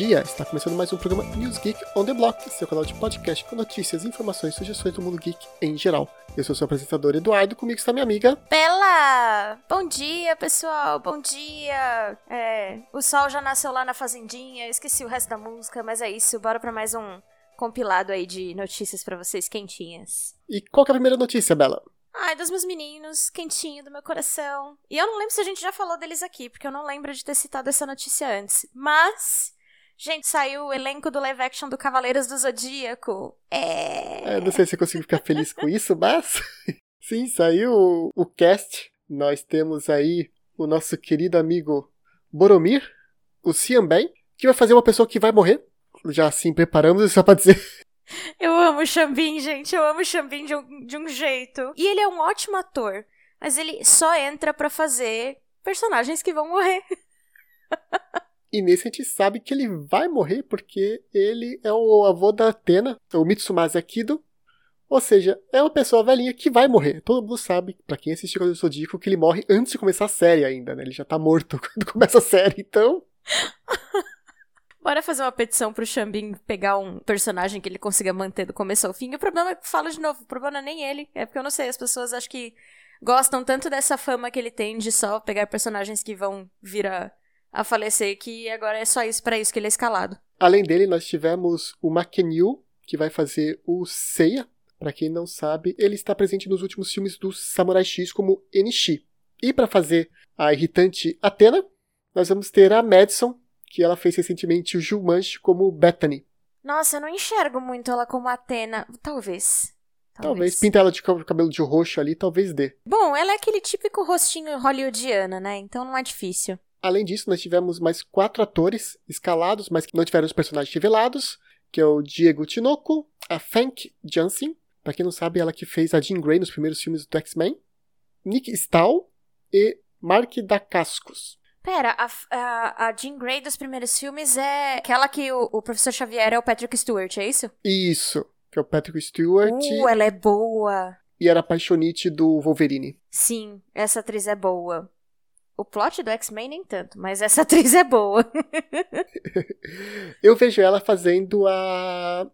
bom dia! Está começando mais um programa News Geek on the Block, seu canal de podcast com notícias, informações e sugestões do mundo geek em geral. Eu sou seu apresentador Eduardo, comigo está minha amiga Bela! Bom dia, pessoal, bom dia! É, o sol já nasceu lá na fazendinha, esqueci o resto da música, mas é isso, bora para mais um compilado aí de notícias para vocês quentinhas. E qual é a primeira notícia, Bela? Ai, dos meus meninos, quentinho do meu coração. E eu não lembro se a gente já falou deles aqui, porque eu não lembro de ter citado essa notícia antes. Mas, gente, saiu o elenco do live action do Cavaleiros do Zodíaco. É. é não sei se eu consigo ficar feliz com isso, mas. Sim, saiu o cast. Nós temos aí o nosso querido amigo Boromir, o Cian Ben, que vai fazer uma pessoa que vai morrer. Já assim preparamos, só pra dizer eu amo o Xambin, gente. Eu amo o Xambin de um, de um jeito. E ele é um ótimo ator. Mas ele só entra para fazer personagens que vão morrer. E nesse a gente sabe que ele vai morrer porque ele é o avô da Atena, o Mitsumasa Akido. Ou seja, é uma pessoa velhinha que vai morrer. Todo mundo sabe, para quem assistiu o Zodíaco, que ele morre antes de começar a série ainda, né? Ele já tá morto quando começa a série, então. Bora fazer uma petição pro Xambin pegar um personagem que ele consiga manter do começo ao fim. O problema é que, falo de novo, o problema não é nem ele. É porque eu não sei, as pessoas acho que gostam tanto dessa fama que ele tem de só pegar personagens que vão vir a, falecer que agora é só isso para isso que ele é escalado. Além dele, nós tivemos o Makenyu, que vai fazer o Seiya. Para quem não sabe, ele está presente nos últimos filmes do Samurai X como Enishi. E para fazer a irritante Athena, nós vamos ter a Madison, que ela fez recentemente o Jumanji como Bethany. Nossa, eu não enxergo muito ela como Atena. Talvez. Talvez. talvez. Pinta ela de cabelo de roxo ali, talvez dê. Bom, ela é aquele típico rostinho hollywoodiana, né? Então não é difícil. Além disso, nós tivemos mais quatro atores escalados, mas que não tiveram os personagens revelados, que é o Diego Tinoco, a Fank Jansen, para quem não sabe, ela que fez a Jean Grey nos primeiros filmes do X-Men, Nick Stahl e Mark Dacascos. Pera, a, a, a Jean Grey dos primeiros filmes é aquela que o, o professor Xavier é o Patrick Stewart, é isso? Isso, que é o Patrick Stewart. Uh, ela é boa. E era apaixonite do Wolverine. Sim, essa atriz é boa. O plot do X-Men nem tanto, mas essa atriz é boa. Eu vejo ela fazendo a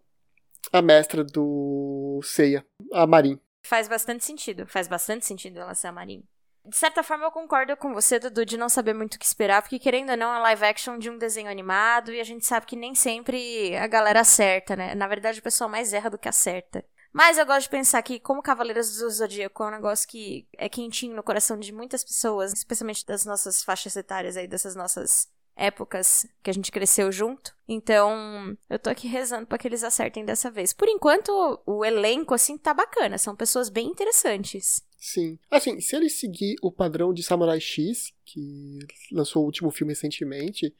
a mestra do Seiya, a Marin. Faz bastante sentido, faz bastante sentido ela ser a Marin de certa forma eu concordo com você, Dudu, de não saber muito o que esperar, porque querendo ou não é live action de um desenho animado e a gente sabe que nem sempre a galera acerta, né? Na verdade, o pessoal mais erra do que acerta. Mas eu gosto de pensar que, como Cavaleiros do Zodíaco é um negócio que é quentinho no coração de muitas pessoas, especialmente das nossas faixas etárias aí, dessas nossas épocas que a gente cresceu junto. Então, eu tô aqui rezando para que eles acertem dessa vez. Por enquanto, o elenco, assim, tá bacana. São pessoas bem interessantes. Sim. Assim, se ele seguir o padrão de Samurai X, que lançou o último filme recentemente,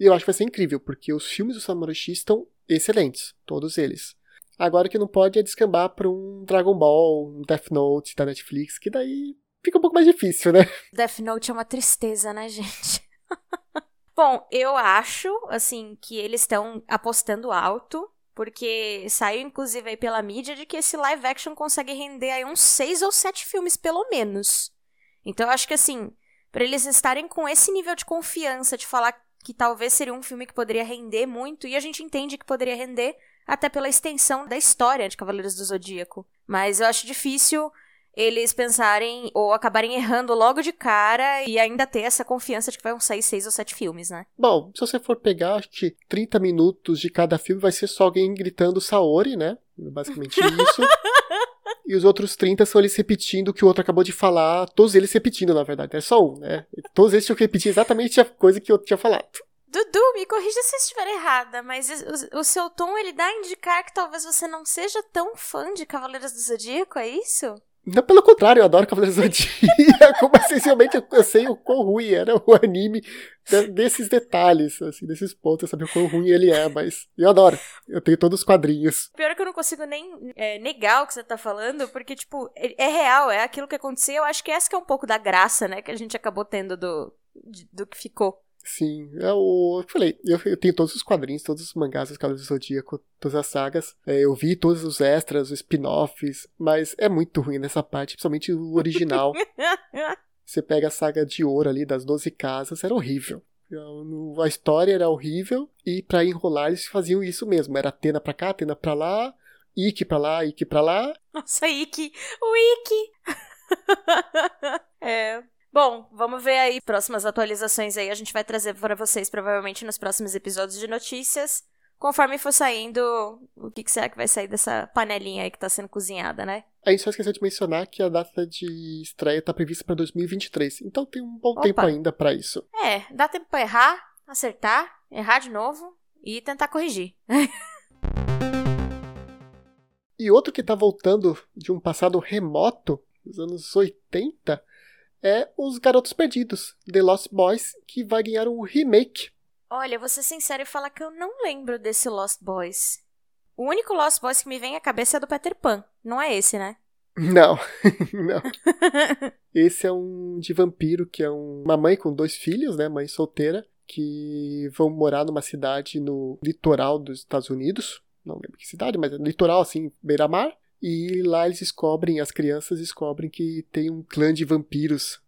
eu acho que vai ser incrível, porque os filmes do Samurai X estão excelentes, todos eles. Agora que não pode é descambar para um Dragon Ball, um Death Note da Netflix, que daí fica um pouco mais difícil, né? Death Note é uma tristeza, né, gente? Bom, eu acho, assim, que eles estão apostando alto porque saiu, inclusive, aí pela mídia de que esse live action consegue render aí uns seis ou sete filmes, pelo menos. Então, eu acho que, assim, para eles estarem com esse nível de confiança de falar que talvez seria um filme que poderia render muito, e a gente entende que poderia render até pela extensão da história de Cavaleiros do Zodíaco. Mas eu acho difícil eles pensarem ou acabarem errando logo de cara e ainda ter essa confiança de que vão sair seis ou sete filmes, né? Bom, se você for pegar, acho que 30 minutos de cada filme vai ser só alguém gritando Saori, né? Basicamente isso. e os outros 30 são eles repetindo o que o outro acabou de falar, todos eles repetindo, na verdade. É só um, né? Todos eles tinham que repetir exatamente a coisa que o outro tinha falado. Dudu, me corrija se eu estiver errada, mas o, o, seu tom ele dá a indicar que talvez você não seja tão fã de Cavaleiros do Zodíaco, é isso? Não, pelo contrário, eu adoro Cavaleiros do Zodíaco, mas essencialmente eu sei o quão ruim era o anime desses detalhes, assim, desses pontos, eu sabia o quão ruim ele é, mas eu adoro. Eu tenho todos os quadrinhos. Pior é que eu não consigo nem é, negar o que você tá falando, porque, tipo, é, é, real, é aquilo que aconteceu. Eu acho que essa que é um pouco da graça, né, que a gente acabou tendo do, do que ficou. Sim, é o. Eu falei, eu, eu, tenho todos os quadrinhos, todos os mangás dos Cavaleiros do Zodíaco, todas as sagas. É, eu vi todos os extras, os spin-offs, mas é muito ruim nessa parte, principalmente o original. Você pega a saga de ouro ali das 12 casas, era horrível. A história era horrível E para enrolar, eles faziam isso mesmo. Era Atena pra cá, Atena pra lá, Ike pra lá, Ike pra lá. Nossa, Ike! O Ike! é. Bom, vamos ver aí próximas atualizações aí. A gente vai trazer para vocês provavelmente nos próximos episódios de notícias. Conforme for saindo, o que, será que vai sair dessa panelinha aí que tá sendo cozinhada, né? A gente só esqueceu de mencionar que a data de estreia tá prevista para 2023. Então tem um bom Opa. tempo ainda para isso. É, dá tempo pra errar, acertar, errar de novo e tentar corrigir. e outro que tá voltando de um passado remoto, dos anos 80, é Os Garotos Perdidos, The Lost Boys, que vai ganhar um remake. Olha, vou ser sincero e falar que eu não lembro desse Lost Boys. O único Lost Boys que me vem à cabeça é do Peter Pan. Não é esse, né? Não, não. Esse é um de vampiro, que é uma mãe com dois filhos, né? Mãe solteira, que vão morar numa cidade no litoral dos Estados Unidos. Não lembro que cidade, mas é litoral, assim, beira-mar. E lá eles descobrem, as crianças descobrem que tem um clã de vampiros.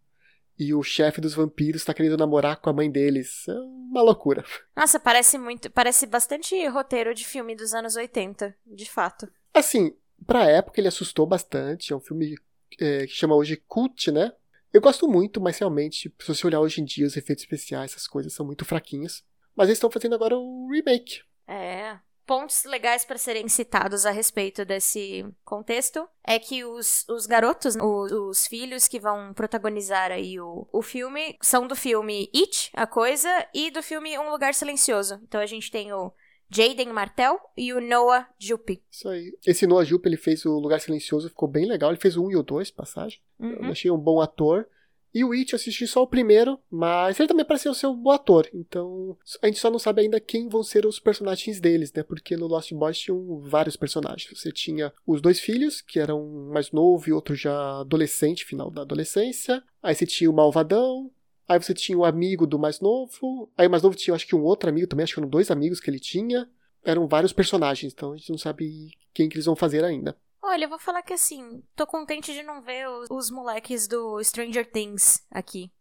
E o chefe dos vampiros está querendo namorar com a mãe deles. É uma loucura. Nossa, parece muito. Parece bastante roteiro de filme dos anos 80, de fato. Assim, pra época ele assustou bastante. É um filme é, que chama hoje Cult, né? Eu gosto muito, mas realmente, se você olhar hoje em dia, os efeitos especiais, essas coisas são muito fraquinhos. Mas eles estão fazendo agora o remake. É pontos legais para serem citados a respeito desse contexto é que os, os garotos, os, os, filhos que vão protagonizar aí o, o filme, são do filme It, a coisa, e do filme Um Lugar Silencioso. Então a gente tem o Jaden Martel e o Noah Jupe. Isso aí. Esse Noah Jupe, ele fez o Lugar Silencioso, ficou bem legal. Ele fez o 1 e o 2, passagem. Uhum. Eu achei um bom ator. E o It eu assisti só o primeiro, mas ele também pareceu ser um bom ator. Então a gente só não sabe ainda quem vão ser os personagens deles, né? Porque no Lost Boys tinham vários personagens. Você tinha os dois filhos, que eram um mais novo e outro já adolescente, final da adolescência. Aí você tinha o malvadão. Aí você tinha o amigo do mais novo. Aí o mais novo tinha, acho que um outro amigo também, acho que eram dois amigos que ele tinha. Eram vários personagens, então a gente não sabe quem que eles vão fazer ainda. Olha, eu vou falar que assim, tô contente de não ver os, os moleques do Stranger Things aqui.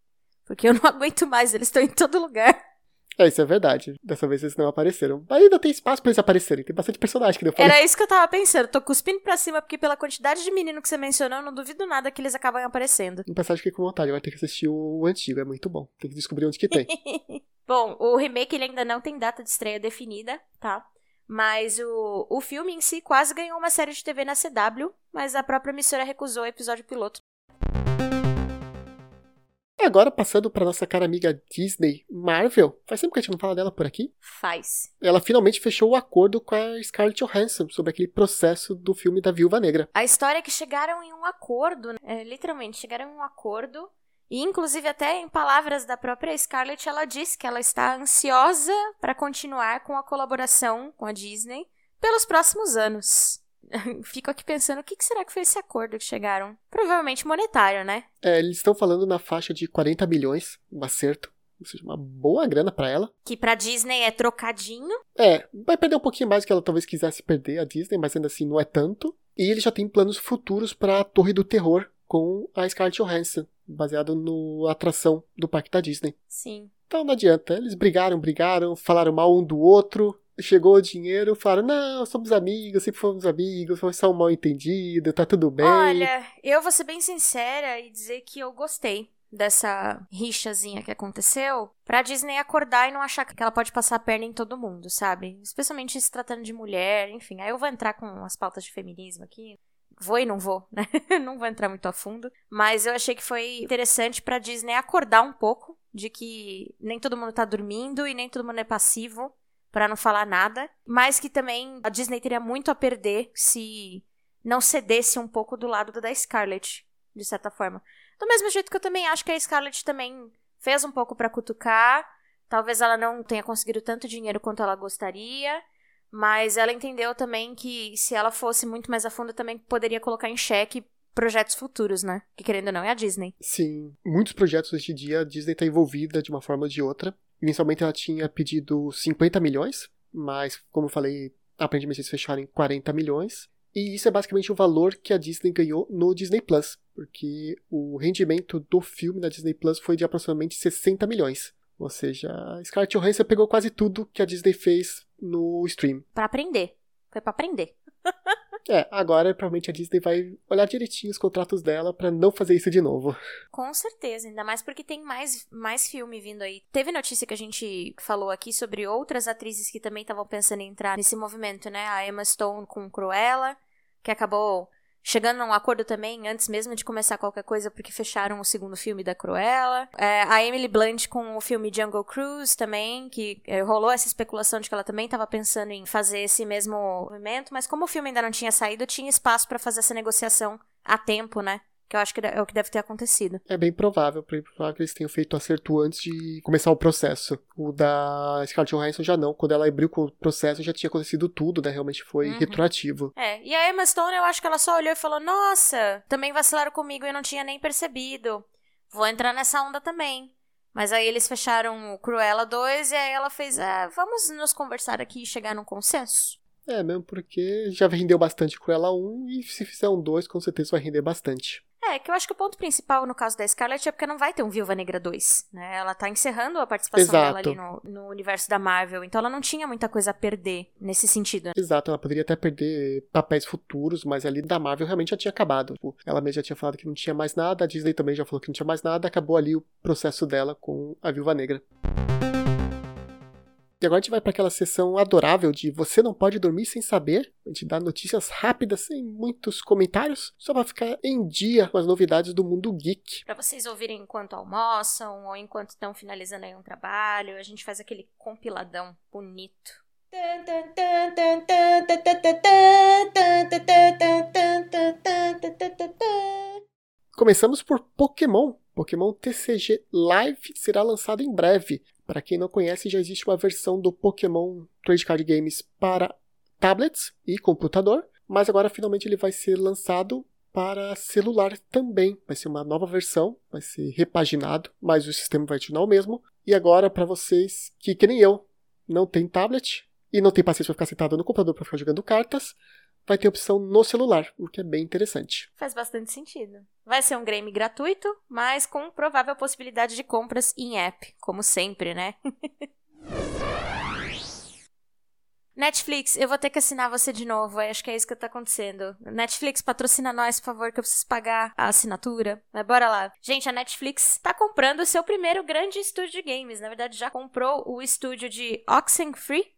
Porque eu não aguento mais, eles estão em todo lugar. É, isso é verdade. Dessa vez eles não apareceram. Mas ainda tem espaço pra eles aparecerem. Tem bastante personagem que deu Era isso que eu tava pensando. Tô cuspindo pra cima, porque pela quantidade de menino que você mencionou, eu não duvido nada que eles acabem aparecendo. Em passagem, fiquei com vontade. Vai ter que assistir o antigo, é muito bom. Tem que descobrir onde que tem. bom, o remake ele ainda não tem data de estreia definida, tá? Mas o, o filme em si quase ganhou uma série de TV na CW, mas a própria emissora recusou o episódio piloto. E agora, passando para nossa cara amiga Disney, Marvel, faz tempo que a gente não fala dela por aqui? Faz. Ela finalmente fechou o acordo com a Scarlett Johansson sobre aquele processo do filme da Viúva Negra. A história é que chegaram em um acordo, né? é, literalmente, chegaram em um acordo e, inclusive, até em palavras da própria Scarlett, ela disse que ela está ansiosa para continuar com a colaboração com a Disney pelos próximos anos. Fico aqui pensando o que será que foi esse acordo que chegaram. Provavelmente monetário, né? É, eles estão falando na faixa de 40 milhões, um acerto. Ou seja, uma boa grana para ela. Que pra Disney é trocadinho. É, vai perder um pouquinho mais do que ela talvez quisesse perder a Disney, mas ainda assim não é tanto. E ele já tem planos futuros para a Torre do Terror com a Scarlett Johansson baseado no atração do parque da Disney. Sim. Então não adianta. Eles brigaram, brigaram, falaram mal um do outro. Chegou o dinheiro, falaram: não, somos amigos, sempre fomos amigos, foi só um mal entendido, tá tudo bem. Olha, eu vou ser bem sincera e dizer que eu gostei dessa rixazinha que aconteceu pra Disney acordar e não achar que ela pode passar a perna em todo mundo, sabe? Especialmente se tratando de mulher, enfim. Aí eu vou entrar com as pautas de feminismo aqui. Vou e não vou, né? não vou entrar muito a fundo. Mas eu achei que foi interessante pra Disney acordar um pouco de que nem todo mundo tá dormindo e nem todo mundo é passivo para não falar nada. Mas que também a Disney teria muito a perder se não cedesse um pouco do lado da Scarlett, de certa forma. Do mesmo jeito que eu também acho que a Scarlett também fez um pouco para cutucar. Talvez ela não tenha conseguido tanto dinheiro quanto ela gostaria. Mas ela entendeu também que se ela fosse muito mais a fundo, também poderia colocar em xeque projetos futuros, né? Que querendo ou não é a Disney. Sim, muitos projetos hoje em dia a Disney está envolvida de uma forma ou de outra. Inicialmente ela tinha pedido 50 milhões, mas como eu falei, aparentemente eles fecharam em 40 milhões. E isso é basicamente o valor que a Disney ganhou no Disney Plus, porque o rendimento do filme na Disney Plus foi de aproximadamente 60 milhões. Ou seja, Scarlett Johansson pegou quase tudo que a Disney fez no stream. Para aprender. Foi para aprender. É, agora provavelmente a Disney vai olhar direitinho os contratos dela para não fazer isso de novo. Com certeza, ainda mais porque tem mais, mais filme vindo aí. Teve notícia que a gente falou aqui sobre outras atrizes que também estavam pensando em entrar nesse movimento, né? A Emma Stone com Cruella, que acabou chegando a um acordo também antes mesmo de começar qualquer coisa, porque fecharam o segundo filme da Cruella. É, a Emily Blunt com o filme Jungle Cruise também, que é, rolou essa especulação de que ela também estava pensando em fazer esse mesmo movimento, mas como o filme ainda não tinha saído, tinha espaço para fazer essa negociação a tempo, né? Que eu acho que é o que deve ter acontecido. É bem provável, bem provável que eles tenham feito acerto antes de começar o processo. O da Scarlett Johansson já não. Quando ela abriu o processo já tinha acontecido tudo, né? Realmente foi uhum. retroativo. É, e a Emma Stone eu acho que ela só olhou e falou: Nossa, também vacilaram comigo e eu não tinha nem percebido. Vou entrar nessa onda também. Mas aí eles fecharam o Cruella 2 e aí ela fez: ah, Vamos nos conversar aqui e chegar num consenso? É, mesmo porque já rendeu bastante Cruella 1 e se fizer um 2, com certeza vai render bastante. É, que eu acho que o ponto principal no caso da Scarlett é porque não vai ter um Viúva Negra 2, né? Ela tá encerrando a participação Exato. dela ali no, no, universo da Marvel, então ela não tinha muita coisa a perder nesse sentido. Né? Exato, ela poderia até perder papéis futuros, mas ali da Marvel realmente já tinha acabado. Tipo, ela mesma já tinha falado que não tinha mais nada, a Disney também já falou que não tinha mais nada, acabou ali o processo dela com a Viúva Negra. E agora a gente vai para aquela sessão adorável de Você Não Pode Dormir Sem Saber. A gente dá notícias rápidas, sem muitos comentários, só para ficar em dia com as novidades do mundo geek. Para vocês ouvirem enquanto almoçam ou enquanto estão finalizando aí um trabalho, a gente faz aquele compiladão bonito. Começamos por Pokémon. Pokémon TCG Live será lançado em breve. Para quem não conhece, já existe uma versão do Pokémon Trade Card Games para tablets e computador, mas agora finalmente ele vai ser lançado para celular também. Vai ser uma nova versão, vai ser repaginado, mas o sistema vai continuar o mesmo. E agora, para vocês que, que nem eu, não tem tablet e não tem paciência para ficar sentado no computador para ficar jogando cartas, vai ter opção no celular, o que é bem interessante. Faz bastante sentido. Vai ser um game gratuito, mas com provável possibilidade de compras em app, como sempre, né? Netflix, eu vou ter que assinar você de novo. Acho que é isso que tá acontecendo. Netflix, patrocina nós, por favor, que eu preciso pagar a assinatura. Mas bora lá. Gente, a Netflix tá comprando o seu primeiro grande estúdio de games. Na verdade, já comprou o estúdio de Oxenfree,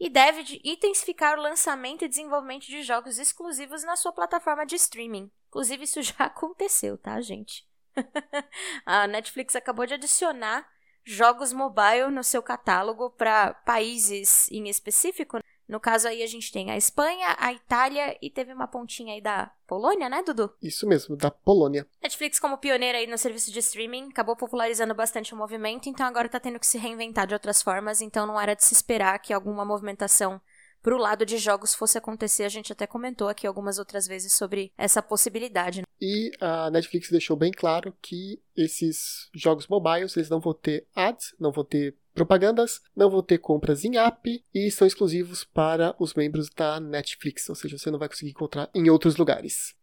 e deve intensificar o lançamento e desenvolvimento de jogos exclusivos na sua plataforma de streaming. Inclusive, isso já aconteceu, tá, gente? a Netflix acabou de adicionar jogos mobile no seu catálogo para países em específico, no caso aí a gente tem a Espanha, a Itália e teve uma pontinha aí da Polônia, né, Dudu? Isso mesmo, da Polônia. Netflix, como pioneira aí no serviço de streaming, acabou popularizando bastante o movimento, então agora tá tendo que se reinventar de outras formas, então não era de se esperar que alguma movimentação pro lado de jogos fosse acontecer. A gente até comentou aqui algumas outras vezes sobre essa possibilidade. Né? E a Netflix deixou bem claro que esses jogos mobiles eles não vão ter ads, não vão ter propagandas, não vão ter compras em app e são exclusivos para os membros da Netflix, ou seja, você não vai conseguir encontrar em outros lugares.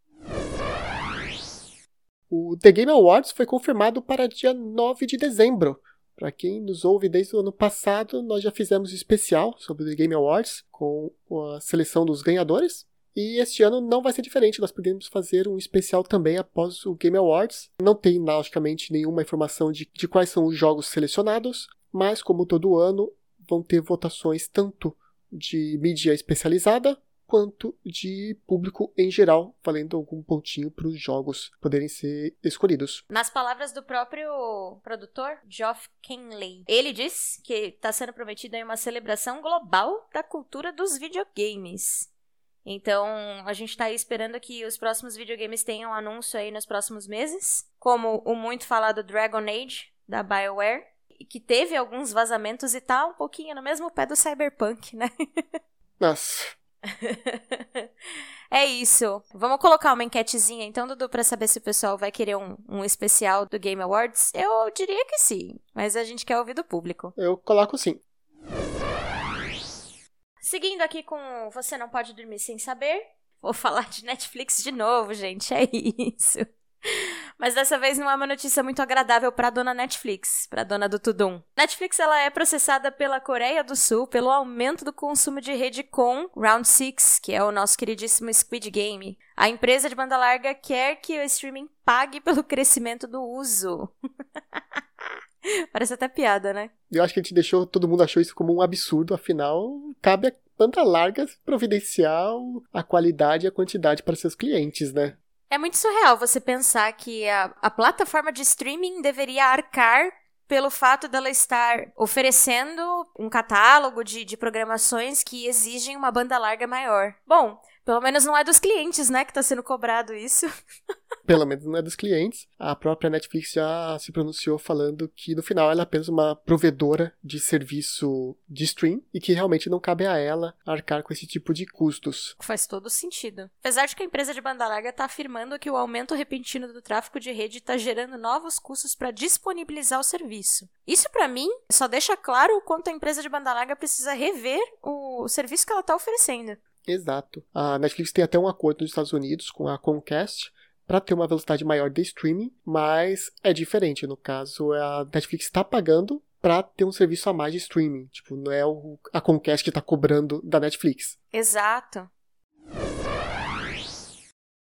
O The Game Awards foi confirmado para dia 9 de dezembro. Para quem nos ouve desde o ano passado, nós já fizemos um especial sobre o The Game Awards com a seleção dos ganhadores. E este ano não vai ser diferente, nós podemos fazer um especial também após o Game Awards. Não tem, logicamente, nenhuma informação de, de quais são os jogos selecionados, mas como todo ano, vão ter votações tanto de mídia especializada quanto de público em geral, valendo algum pontinho para os jogos poderem ser escolhidos. Nas palavras do próprio produtor, Geoff Kenley, ele diz que está sendo prometida uma celebração global da cultura dos videogames. Então, a gente está esperando que os próximos videogames tenham anúncio aí nos próximos meses, como o muito falado Dragon Age, da BioWare, que teve alguns vazamentos e tá um pouquinho no mesmo pé do Cyberpunk, né? Nossa. é isso. Vamos colocar uma enquetezinha então, Dudu, pra saber se o pessoal vai querer um, um especial do Game Awards? Eu diria que sim, mas a gente quer ouvir do público. Eu coloco sim. Seguindo aqui com Você Não Pode Dormir Sem Saber, vou falar de Netflix de novo, gente, é isso. Mas dessa vez não é uma notícia muito agradável para dona Netflix, para dona do Tudum. Netflix ela é processada pela Coreia do Sul pelo aumento do consumo de rede com Round 6, que é o nosso queridíssimo Squid Game. A empresa de banda larga quer que o streaming pague pelo crescimento do uso. Parece até piada, né? Eu acho que a gente deixou, todo mundo achou isso como um absurdo, afinal, cabe a banda larga providenciar a qualidade e a quantidade para seus clientes, né? É muito surreal você pensar que a, a plataforma de streaming deveria arcar pelo fato dela estar oferecendo um catálogo de, de programações que exigem uma banda larga maior. Bom, pelo menos não é dos clientes, né, que está sendo cobrado isso. Pelo menos não é dos clientes. A própria Netflix já se pronunciou falando que no final ela é apenas uma provedora de serviço de stream e que realmente não cabe a ela arcar com esse tipo de custos. Faz todo sentido. Apesar de que a empresa de banda larga está afirmando que o aumento repentino do tráfego de rede está gerando novos custos para disponibilizar o serviço. Isso para mim só deixa claro o quanto a empresa de banda larga precisa rever o serviço que ela está oferecendo. Exato. A Netflix tem até um acordo nos Estados Unidos com a Comcast para ter uma velocidade maior de streaming, mas é diferente. No caso, a Netflix está pagando para ter um serviço a mais de streaming. Tipo, não é a Comcast que está cobrando da Netflix. Exato.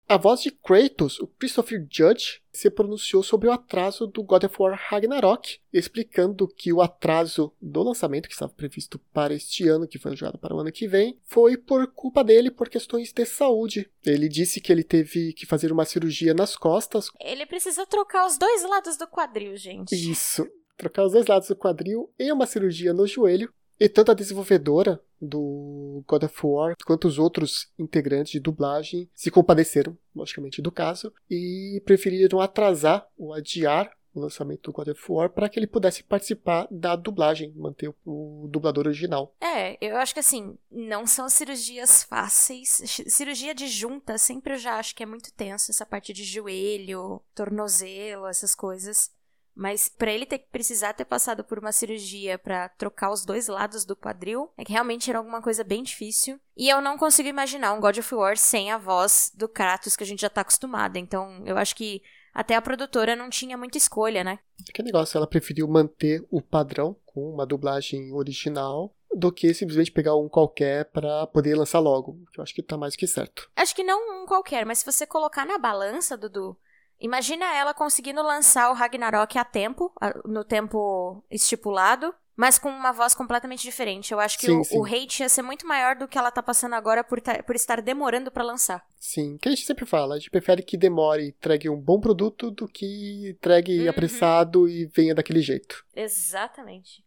A voz de Kratos, o Christopher Judge, se pronunciou sobre o atraso do God of War Ragnarok, explicando que o atraso do lançamento, que estava previsto para este ano, que foi jogado para o ano que vem, foi por culpa dele, por questões de saúde. Ele disse que ele teve que fazer uma cirurgia nas costas. Ele precisou trocar os dois lados do quadril, gente. Isso. Trocar os dois lados do quadril e uma cirurgia no joelho. E tanto a desenvolvedora do God of War quanto os outros integrantes de dublagem se compadeceram, logicamente, do caso e preferiram atrasar ou adiar o lançamento do God of War para que ele pudesse participar da dublagem, manter o dublador original. É, eu acho que assim, não são cirurgias fáceis. Cirurgia de junta sempre eu já acho que é muito tenso, essa parte de joelho, tornozelo, essas coisas. Mas para ele ter precisar ter passado por uma cirurgia para trocar os dois lados do quadril, é que realmente era alguma coisa bem difícil. E eu não consigo imaginar um God of War sem a voz do Kratos que a gente já tá acostumada. Então, eu acho que até a produtora não tinha muita escolha, né? Que negócio, ela preferiu manter o padrão com uma dublagem original do que simplesmente pegar um qualquer para poder lançar logo. Que eu acho que tá mais que certo. Acho que não um qualquer, mas se você colocar na balança, Dudu, Imagina ela conseguindo lançar o Ragnarok a tempo, no tempo estipulado, mas com uma voz completamente diferente. Eu acho que sim, o, sim. o, hate ia ser muito maior do que ela tá passando agora por, por estar demorando para lançar. Sim, que a gente sempre fala, a gente prefere que demore e entregue um bom produto do que entregue uhum. apressado e venha daquele jeito. Exatamente.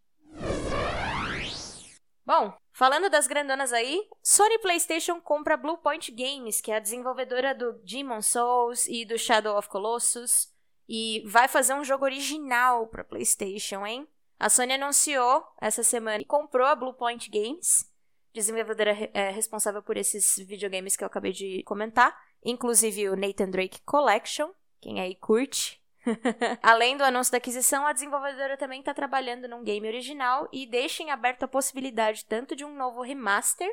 Bom, falando das grandonas aí, Sony PlayStation compra Bluepoint Games, que é a desenvolvedora do Demon Souls e do Shadow of Colossus, e vai fazer um jogo original para PlayStation, hein? A Sony anunciou essa semana que comprou a Bluepoint Games, desenvolvedora é, responsável por esses videogames que eu acabei de comentar, inclusive o Nathan Drake Collection, quem aí curte, Além do anúncio da aquisição, a desenvolvedora também está trabalhando num game original e deixa em aberto a possibilidade tanto de um novo remaster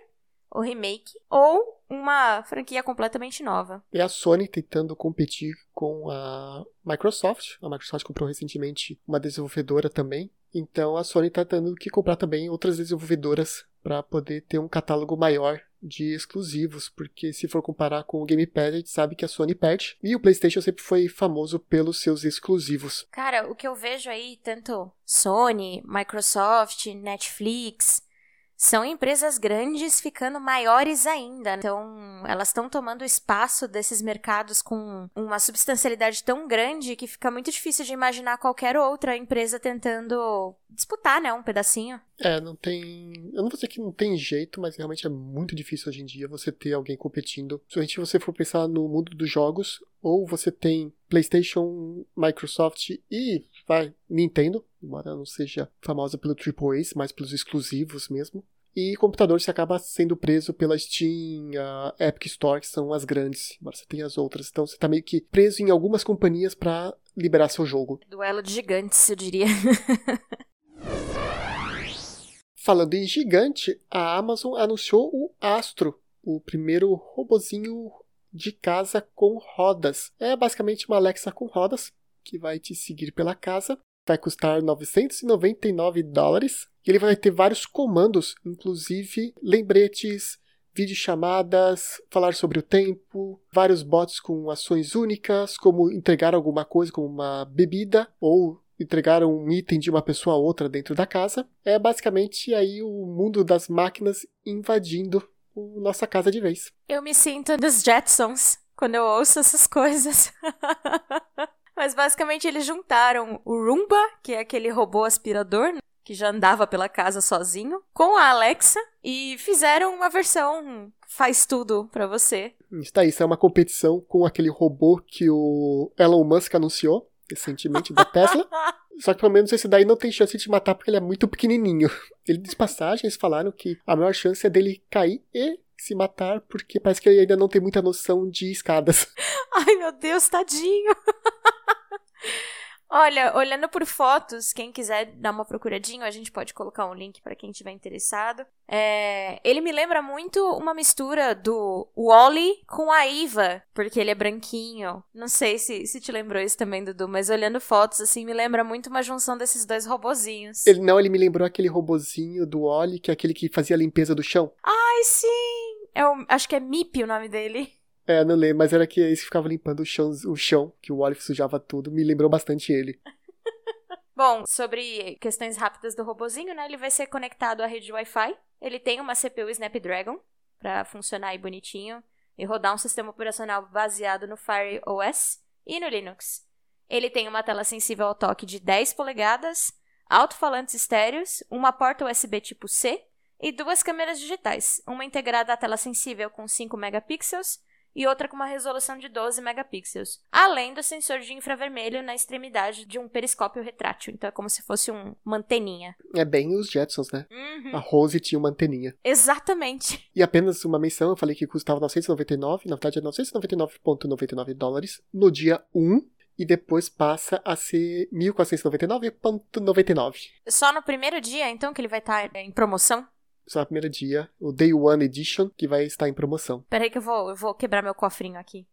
ou remake ou uma franquia completamente nova. E a Sony tentando competir com a Microsoft. A Microsoft comprou recentemente uma desenvolvedora também. Então a Sony está tendo que comprar também outras desenvolvedoras para poder ter um catálogo maior de exclusivos, porque se for comparar com o Gamepad, a gente sabe que a Sony perde, e o PlayStation sempre foi famoso pelos seus exclusivos. Cara, o que eu vejo aí, tanto Sony, Microsoft, Netflix, são empresas grandes ficando maiores ainda. Então, elas estão tomando espaço desses mercados com uma substancialidade tão grande que fica muito difícil de imaginar qualquer outra empresa tentando disputar, né, um pedacinho. É, não tem. Eu não vou dizer que não tem jeito, mas realmente é muito difícil hoje em dia você ter alguém competindo. Se você for pensar no mundo dos jogos, ou você tem PlayStation, Microsoft e vai Nintendo, embora não seja famosa pelo AAA, mas pelos exclusivos mesmo. E computador você acaba sendo preso pela Steam, a Epic Store, que são as grandes, embora você tenha as outras. Então você tá meio que preso em algumas companhias para liberar seu jogo. Duelo de gigantes, eu diria. Falando em gigante, a Amazon anunciou o Astro, o primeiro robozinho de casa com rodas. É basicamente uma Alexa com rodas que vai te seguir pela casa. Vai custar 999 dólares. Ele vai ter vários comandos, inclusive lembretes, videochamadas, falar sobre o tempo, vários bots com ações únicas, como entregar alguma coisa, como uma bebida ou entregar um item de uma pessoa a outra dentro da casa. É basicamente aí o mundo das máquinas invadindo a nossa casa de vez. Eu me sinto dos Jetsons quando eu ouço essas coisas. Mas basicamente eles juntaram o Roomba, que é aquele robô aspirador, né, que já andava pela casa sozinho, com a Alexa e fizeram uma versão faz tudo para você. Está isso é uma competição com aquele robô que o Elon Musk anunciou recentemente da Tesla. Só que pelo menos esse daí não tem chance de te matar porque ele é muito pequenininho. Ele de passagens falaram que a maior chance é dele cair e se matar porque parece que ele ainda não tem muita noção de escadas. Ai, meu Deus, tadinho. Olha, olhando por fotos, quem quiser dar uma procuradinha, a gente pode colocar um link para quem tiver interessado. É, ele me lembra muito uma mistura do Wally com a Iva, porque ele é branquinho. Não sei se, se te lembrou isso também, Dudu, mas olhando fotos, assim, me lembra muito uma junção desses dois robozinhos. Ele não, ele me lembrou aquele robozinho do Wally, que é aquele que fazia a limpeza do chão. Ai, sim! É o, acho que é Mip o nome dele. É, não lembro, mas era que esse ficava limpando o chão, o chão, que o Olive sujava tudo, me lembrou bastante ele. Bom, sobre questões rápidas do robozinho, né? Ele vai ser conectado à rede Wi-Fi. Ele tem uma CPU Snapdragon para funcionar aí bonitinho e rodar um sistema operacional baseado no Fire OS e no Linux. Ele tem uma tela sensível ao toque de 10 polegadas, alto-falantes estéreos, uma porta USB tipo C e duas câmeras digitais, uma integrada à tela sensível com 5 megapixels e outra com uma resolução de 12 megapixels, além do sensor de infravermelho na extremidade de um periscópio retrátil. Então é como se fosse um, uma anteninha. É bem os Jetsons, né? Uhum. A Rose tinha uma anteninha. Exatamente. E apenas uma menção, eu falei que custava 999, na verdade é 999,99 dólares no dia 1 e depois passa a ser 1.499,99. Só no primeiro dia, então, que ele vai estar em promoção? Só no primeiro dia, o Day One Edition, que vai estar em promoção. Peraí que eu vou, eu vou quebrar meu cofrinho aqui.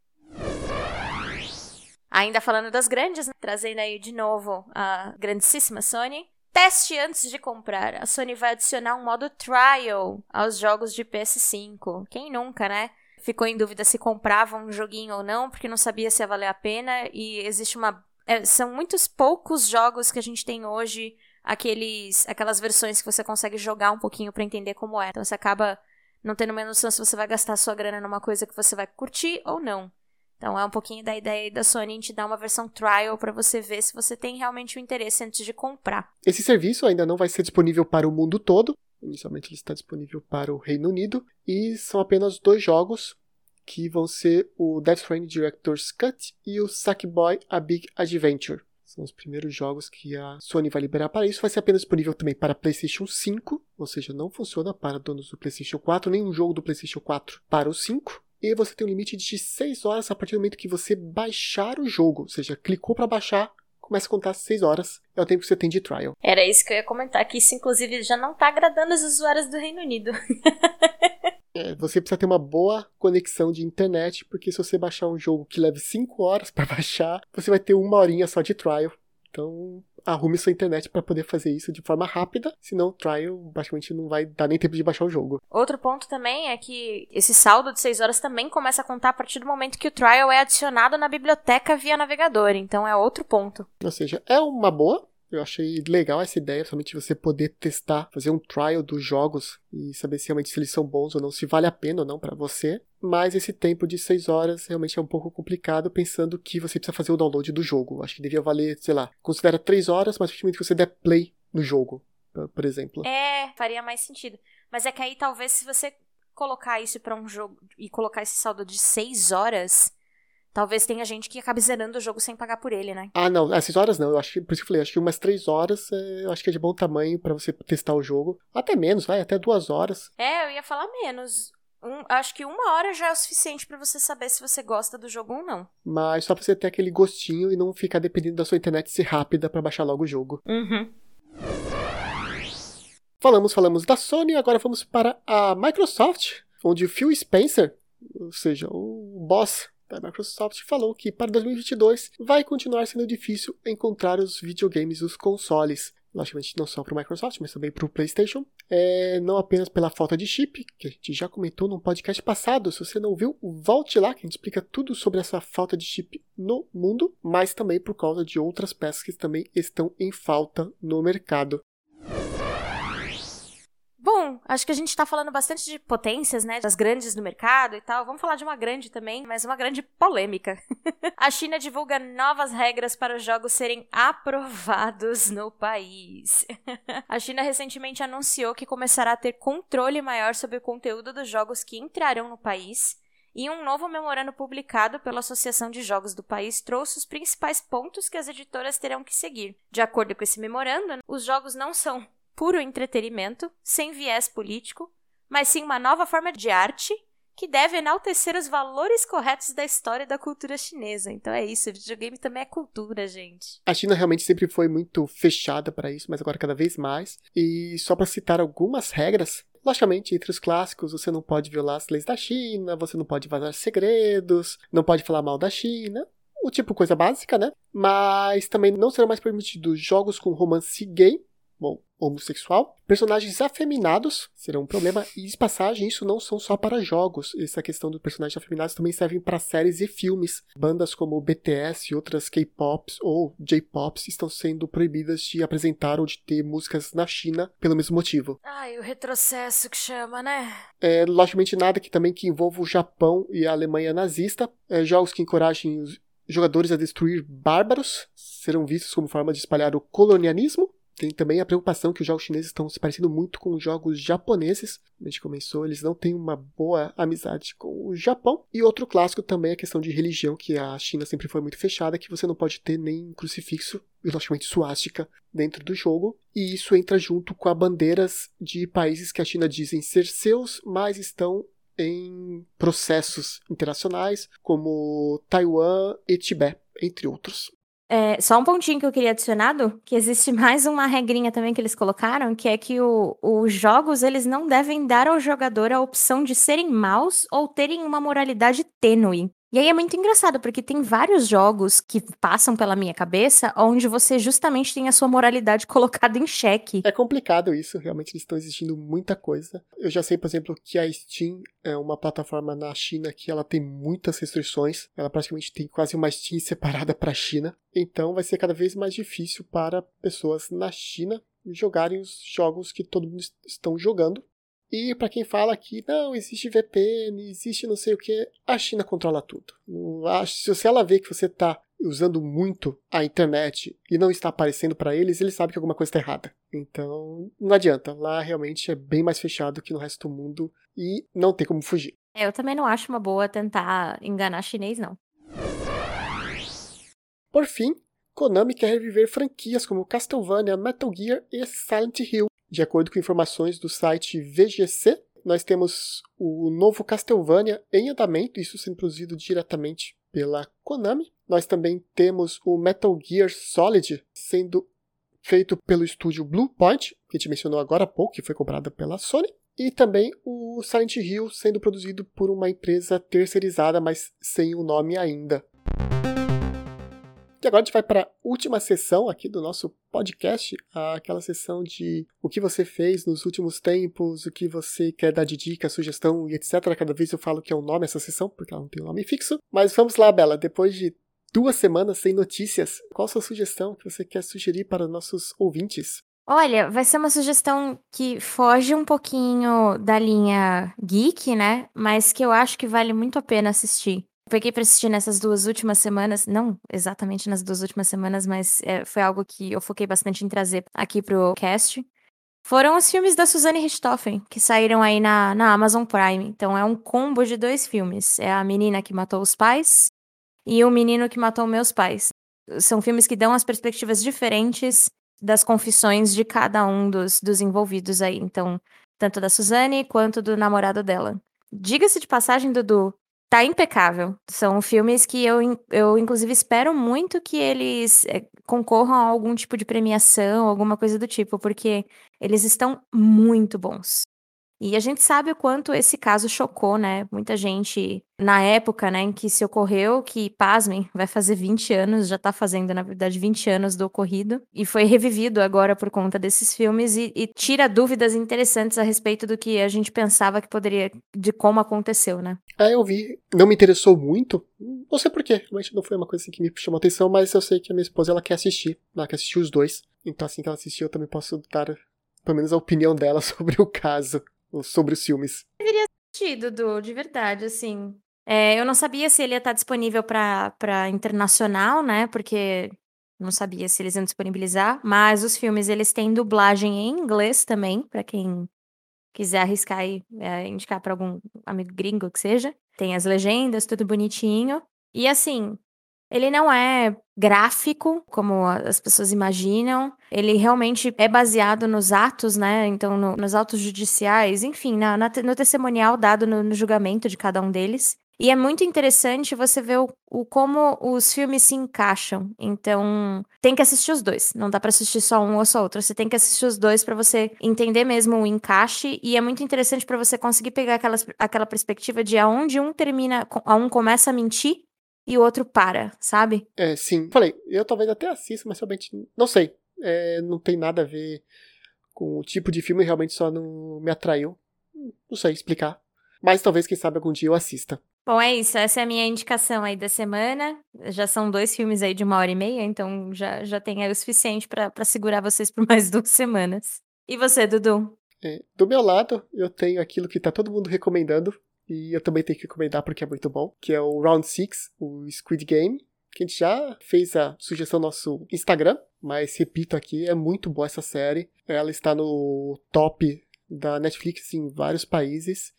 Ainda falando das grandes, né? trazendo aí de novo a grandíssima Sony. Teste antes de comprar. A Sony vai adicionar um modo trial aos jogos de PS5. Quem nunca, né? Ficou em dúvida se comprava um joguinho ou não, porque não sabia se ia valer a pena. E existe uma. É, são muitos poucos jogos que a gente tem hoje aqueles, aquelas versões que você consegue jogar um pouquinho para entender como é. Então você acaba não tendo uma noção se você vai gastar sua grana numa coisa que você vai curtir ou não. Então é um pouquinho da ideia da Sony te dar uma versão trial para você ver se você tem realmente o um interesse antes de comprar. Esse serviço ainda não vai ser disponível para o mundo todo. Inicialmente ele está disponível para o Reino Unido e são apenas dois jogos que vão ser o Death Stranding Director's Cut e o Sackboy A Big Adventure. São os primeiros jogos que a Sony vai liberar para isso. Vai ser apenas disponível também para PlayStation 5, ou seja, não funciona para donos do PlayStation 4, nenhum jogo do PlayStation 4 para o 5. E você tem um limite de 6 horas a partir do momento que você baixar o jogo, ou seja, clicou para baixar, começa a contar 6 horas, é o tempo que você tem de trial. Era isso que eu ia comentar, que isso inclusive já não está agradando os usuários do Reino Unido. É, você precisa ter uma boa conexão de internet, porque se você baixar um jogo que leve 5 horas para baixar, você vai ter uma horinha só de trial. Então, arrume sua internet para poder fazer isso de forma rápida, senão o trial basicamente não vai dar nem tempo de baixar o jogo. Outro ponto também é que esse saldo de 6 horas também começa a contar a partir do momento que o trial é adicionado na biblioteca via navegador, então é outro ponto. Ou seja, é uma boa, eu achei legal essa ideia, somente você poder testar, fazer um trial dos jogos e saber se realmente se eles são bons ou não, se vale a pena ou não para você. Mas esse tempo de 6 horas realmente é um pouco complicado, pensando que você precisa fazer o download do jogo. Acho que devia valer, sei lá, considera 3 horas, mas principalmente que você der play no jogo, por exemplo. É, faria mais sentido. Mas é que aí talvez se você colocar isso para um jogo e colocar esse saldo de 6 horas, Talvez tenha gente que acabe zerando o jogo sem pagar por ele, né? Ah, não. Essas horas não. Eu acho que, por isso que eu falei, acho que umas três horas é, eu acho que é de bom tamanho para você testar o jogo. Até menos, vai, até duas horas. É, eu ia falar menos. Um, acho que uma hora já é o suficiente para você saber se você gosta do jogo ou não. Mas só pra você ter aquele gostinho e não ficar dependendo da sua internet ser rápida para baixar logo o jogo. Uhum. Falamos, falamos da Sony, agora vamos para a Microsoft, onde o Phil Spencer ou seja, o Boss da Microsoft falou que para 2022 vai continuar sendo difícil encontrar os videogames e os consoles logicamente não só para o Microsoft, mas também para o PlayStation. É, não apenas pela falta de chip, que a gente já comentou num podcast passado. Se você não viu, volte lá, que a gente explica tudo sobre essa falta de chip no mundo, mas também por causa de outras peças que também estão em falta no mercado. Acho que a gente tá falando bastante de potências, né? Das grandes do mercado e tal. Vamos falar de uma grande também, mas uma grande polêmica. a China divulga novas regras para os jogos serem aprovados no país. a China recentemente anunciou que começará a ter controle maior sobre o conteúdo dos jogos que entrarão no país. E um novo memorando publicado pela Associação de Jogos do país trouxe os principais pontos que as editoras terão que seguir. De acordo com esse memorando, os jogos não são puro entretenimento, sem viés político, mas sim uma nova forma de arte que deve enaltecer os valores corretos da história e da cultura chinesa. Então é isso, videogame também é cultura, gente. A China realmente sempre foi muito fechada para isso, mas agora cada vez mais. E só para citar algumas regras, Logicamente, entre os clássicos, você não pode violar as leis da China, você não pode vazar segredos, não pode falar mal da China, o tipo coisa básica, né? Mas também não serão mais permitidos jogos com romance gay, bom, homossexual. Personagens afeminados serão um problema. E de passagem, isso não são só para jogos. Essa questão dos personagens afeminados também servem para séries e filmes. Bandas como BTS e outras K-pops ou J-pops estão sendo proibidas de apresentar ou de ter músicas na China pelo mesmo motivo. Ai, o retrocesso que chama, né? É, logicamente nada que também que envolva o Japão e a Alemanha nazista. É, jogos que encorajem os jogadores a destruir bárbaros serão vistos como forma de espalhar o colonialismo tem também a preocupação que os jogos chineses estão se parecendo muito com os jogos japoneses. A gente começou, eles não têm uma boa amizade com o Japão. E outro clássico também é a questão de religião, que a China sempre foi muito fechada, que você não pode ter nem crucifixo e logicamente suástica dentro do jogo. E isso entra junto com as bandeiras de países que a China dizem ser seus, mas estão em processos internacionais, como Taiwan e Tibete, entre outros. É, só um pontinho que eu queria adicionado, que existe mais uma regrinha também que eles colocaram, que é que os jogos eles não devem dar ao jogador a opção de serem maus ou terem uma moralidade tênue. E aí é muito engraçado, porque tem vários jogos que passam pela minha cabeça onde você justamente tem a sua moralidade colocada em xeque. É complicado isso, realmente eles estão exigindo muita coisa. Eu já sei, por exemplo, que a Steam é uma plataforma na China que ela tem muitas restrições. Ela praticamente tem quase uma Steam separada para a China. Então vai ser cada vez mais difícil para pessoas na China jogarem os jogos que todo mundo estão jogando. E para quem fala que não, existe VPN, existe não sei o que, a China controla tudo. Se ela vê que você está usando muito a internet e não está aparecendo para eles, eles sabem que alguma coisa está errada. Então, não adianta. Lá realmente é bem mais fechado que no resto do mundo e não tem como fugir. É, eu também não acho uma boa tentar enganar chinês, não. Por fim, Konami quer reviver franquias como Castlevania, Metal Gear e Silent Hill. De acordo com informações do site VGC, nós temos o novo Castlevania em andamento, isso sendo produzido diretamente pela Konami. Nós também temos o Metal Gear Solid sendo feito pelo estúdio Bluepoint, que a gente mencionou agora há pouco, que foi comprada pela Sony. E também o Silent Hill sendo produzido por uma empresa terceirizada, mas sem o nome ainda. E agora a gente vai para a última sessão aqui do nosso podcast, aquela sessão de o que você fez nos últimos tempos, o que você quer dar de dica, sugestão e etc. Cada vez eu falo que é o um nome essa sessão, porque ela não tem um nome fixo. Mas vamos lá, Bela, depois de duas semanas sem notícias, qual a sua sugestão que você quer sugerir para nossos ouvintes? Olha, vai ser uma sugestão que foge um pouquinho da linha geek, né? Mas que eu acho que vale muito a pena assistir peguei para assistir nessas duas últimas semanas, não exatamente nas duas últimas semanas, mas é, foi algo que eu foquei bastante em trazer aqui pro cast. Foram os filmes da Suzanne Richthofen, que saíram aí na, na Amazon Prime. Então é um combo de dois filmes. É a menina que matou os pais e o menino que matou meus pais. São filmes que dão as perspectivas diferentes das confissões de cada um dos, dos envolvidos aí. Então, tanto da Suzanne quanto do namorado dela. Diga-se de passagem, Dudu, tá impecável. São filmes que eu, eu inclusive, espero muito que eles é, concorram a algum tipo de premiação, alguma coisa do tipo, porque eles estão muito bons. E a gente sabe o quanto esse caso chocou, né? Muita gente na época, né, em que se ocorreu, que, pasmem, vai fazer 20 anos, já tá fazendo, na verdade, 20 anos do ocorrido, e foi revivido agora por conta desses filmes e, e tira dúvidas interessantes a respeito do que a gente pensava que poderia, de como aconteceu, né? Ah, eu vi. Não me interessou muito. Não sei porquê. Realmente não foi uma coisa assim que me chamou atenção, mas eu sei que a minha esposa ela quer assistir. Ela quer assistir os dois. Então, assim que ela assistir, eu também posso dar, pelo menos, a opinião dela sobre o caso sobre os filmes. Deveria assistir, Dudu, de verdade, assim. É, eu não sabia se ele ia estar disponível para internacional, né? Porque não sabia se eles iam disponibilizar. Mas os filmes, eles têm dublagem em inglês também, para quem quiser arriscar e é, indicar para algum amigo gringo que seja. Tem as legendas, tudo bonitinho. E assim, ele não é gráfico, como as pessoas imaginam. Ele realmente é baseado nos atos, né? Então, no, nos autos judiciais, enfim, na, na, no testemunial dado no, no, julgamento de cada um deles. E é muito interessante você ver o, o, como os filmes se encaixam. Então, tem que assistir os dois. Não dá para assistir só um ou só outro. Você tem que assistir os dois para você entender mesmo o encaixe. E é muito interessante para você conseguir pegar aquela, aquela perspectiva de aonde um termina, a um começa a mentir e o outro para, sabe? É, sim. Falei, eu talvez até assista, mas realmente não sei. É, não tem nada a ver com o tipo de filme, realmente só não me atraiu. Não sei explicar. Mas talvez, quem sabe, algum dia eu assista. Bom, é isso. Essa é a minha indicação aí da semana. Já são dois filmes aí de uma hora e meia, então já, já tem aí o suficiente para segurar vocês por mais duas semanas. E você, Dudu? É, do meu lado, eu tenho aquilo que tá todo mundo recomendando, e eu também tenho que recomendar porque é muito bom, que é o Round 6, o Squid Game, que a gente já fez a sugestão no nosso Instagram, mas repito aqui, é muito boa essa série. Ela está no top da Netflix em vários países.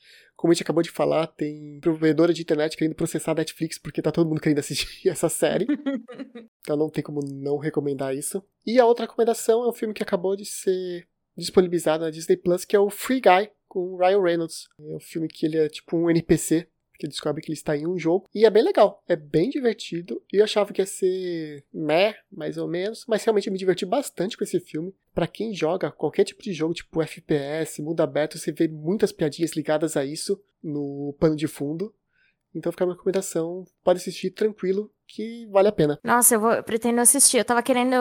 Como a gente acabou de falar, tem provedora de internet querendo processar a Netflix porque tá todo mundo querendo assistir essa série. então não tem como não recomendar isso. E a outra recomendação é um filme que acabou de ser disponibilizado na Disney Plus, que é o Free Guy, com o Ryan Reynolds. É um filme que ele é tipo um NPC, que descobre que ele está em um jogo. E é bem legal, é bem divertido. E eu achava que ia ser meh, mais ou menos, mas realmente eu me diverti bastante com esse filme. Para quem joga qualquer tipo de jogo, tipo FPS, mundo aberto, você vê muitas piadinhas ligadas a isso no pano de fundo. Então fica uma recomendação, pode assistir tranquilo, que vale a pena. Nossa, eu, vou, eu pretendo assistir. Eu tava querendo,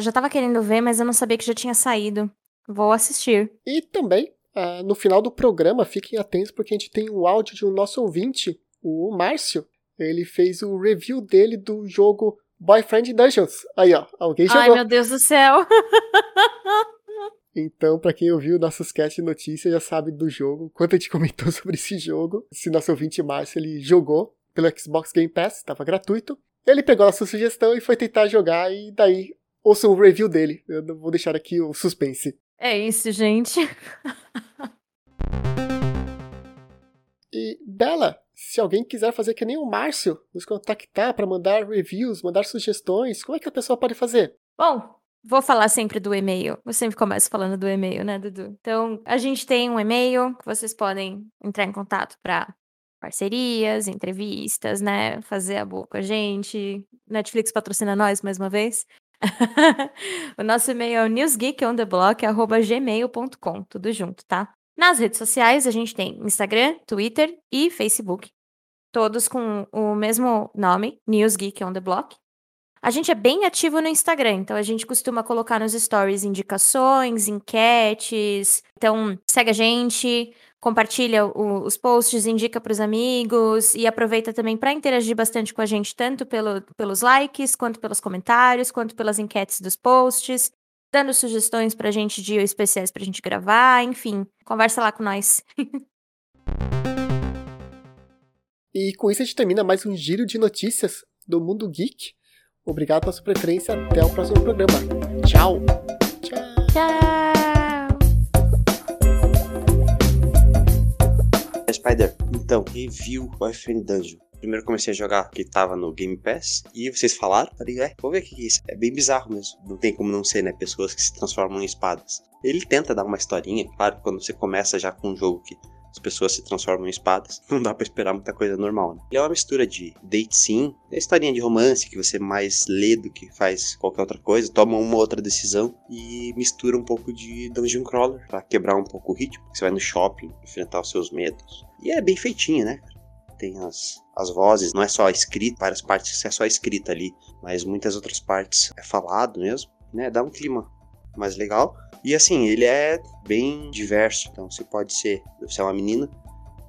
já tava querendo ver, mas eu não sabia que já tinha saído. Vou assistir. E também ah, no final do programa, fiquem atentos porque a gente tem um áudio de um nosso ouvinte, o Márcio. Ele fez o review dele do jogo Boyfriend Dungeons. Aí, ó, alguém jogou. Ai, meu Deus do céu. Então, para quem ouviu nossos cast de notícias, já sabe do jogo, quanto a gente comentou sobre esse jogo. Se nosso ouvinte Márcio, ele jogou pelo Xbox Game Pass, estava gratuito. Ele pegou a sua sugestão e foi tentar jogar, e daí ouçam o review dele. Eu vou deixar aqui o suspense. É isso, gente. e, Bela, se alguém quiser fazer que nem o Márcio, nos contactar para mandar reviews, mandar sugestões, como é que a pessoa pode fazer? Bom, vou falar sempre do e-mail. Eu sempre começo falando do e-mail, né, Dudu? Então, a gente tem um e-mail que vocês podem entrar em contato para parcerias, entrevistas, né? Fazer a boa com a gente. Netflix patrocina nós mais uma vez. o nosso e-mail é o newsgeekontheblock.gmail.com, tudo junto, tá? Nas redes sociais, a gente tem Instagram, Twitter e Facebook. Todos com o mesmo nome, News Geek on the Block. A gente é bem ativo no Instagram, então a gente costuma colocar nos stories indicações, enquetes. Então, segue a gente, compartilha o, os posts, indica para os amigos e aproveita também para interagir bastante com a gente, tanto pelo, pelos likes, quanto pelos comentários, quanto pelas enquetes dos posts, dando sugestões para a gente de especiais para a gente gravar, enfim, conversa lá com nós. e com isso a gente termina mais um giro de notícias do mundo geek. Obrigado pela sua preferência. Até o próximo programa. Tchau. Tchau. Tchau. Spider, então, review Boyfriend Dungeon. Primeiro comecei a jogar que tava no Game Pass e vocês falaram, falei, é, vou ver o que é isso. É bem bizarro mesmo. Não tem como não ser, né? Pessoas que se transformam em espadas. Ele tenta dar uma historinha, claro, quando você começa já com um jogo que as pessoas se transformam em espadas. Não dá pra esperar muita coisa normal, né? Ele é uma mistura de date sim, é historinha de romance que você mais lê do que faz qualquer outra coisa, toma uma outra decisão e mistura um pouco de dungeon crawler pra quebrar um pouco o ritmo. Você vai no shopping, enfrentar os seus medos. E é bem feitinho, né? Tem as, as vozes, não é só escrita, várias partes é só escrita ali, mas muitas outras partes é falado mesmo, né? Dá um clima mais legal. E assim, ele é bem diverso. Então você pode ser, você é uma menina,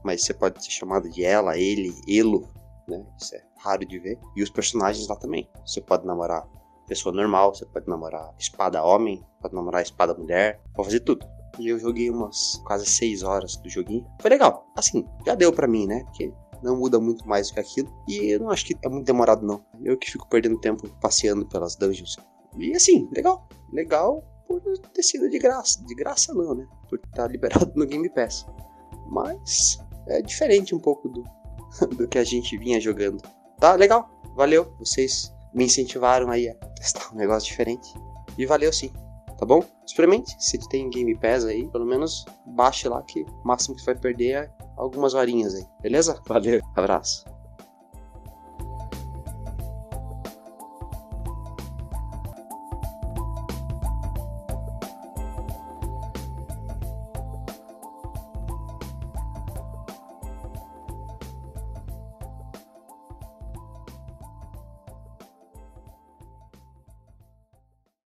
mas você pode ser chamado de ela, ele, elo, né? Isso é raro de ver. E os personagens lá também. Você pode namorar pessoa normal, você pode namorar espada homem, pode namorar espada mulher, pode fazer tudo. E eu joguei umas quase 6 horas do joguinho. Foi legal. Assim, já deu para mim, né? Porque não muda muito mais do que aquilo. E eu não acho que é muito demorado, não. Eu que fico perdendo tempo passeando pelas dungeons. E assim, legal. Legal, por ter sido de graça. De graça não, né? Por estar liberado no Game Pass. Mas é diferente um pouco do, do que a gente vinha jogando. Tá, legal. Valeu. Vocês me incentivaram aí a testar um negócio diferente. E valeu sim. Tá bom? Experimente. Se tem Game Pass aí, pelo menos baixe lá que o máximo que você vai perder é algumas horinhas aí. Beleza? Valeu. Abraço.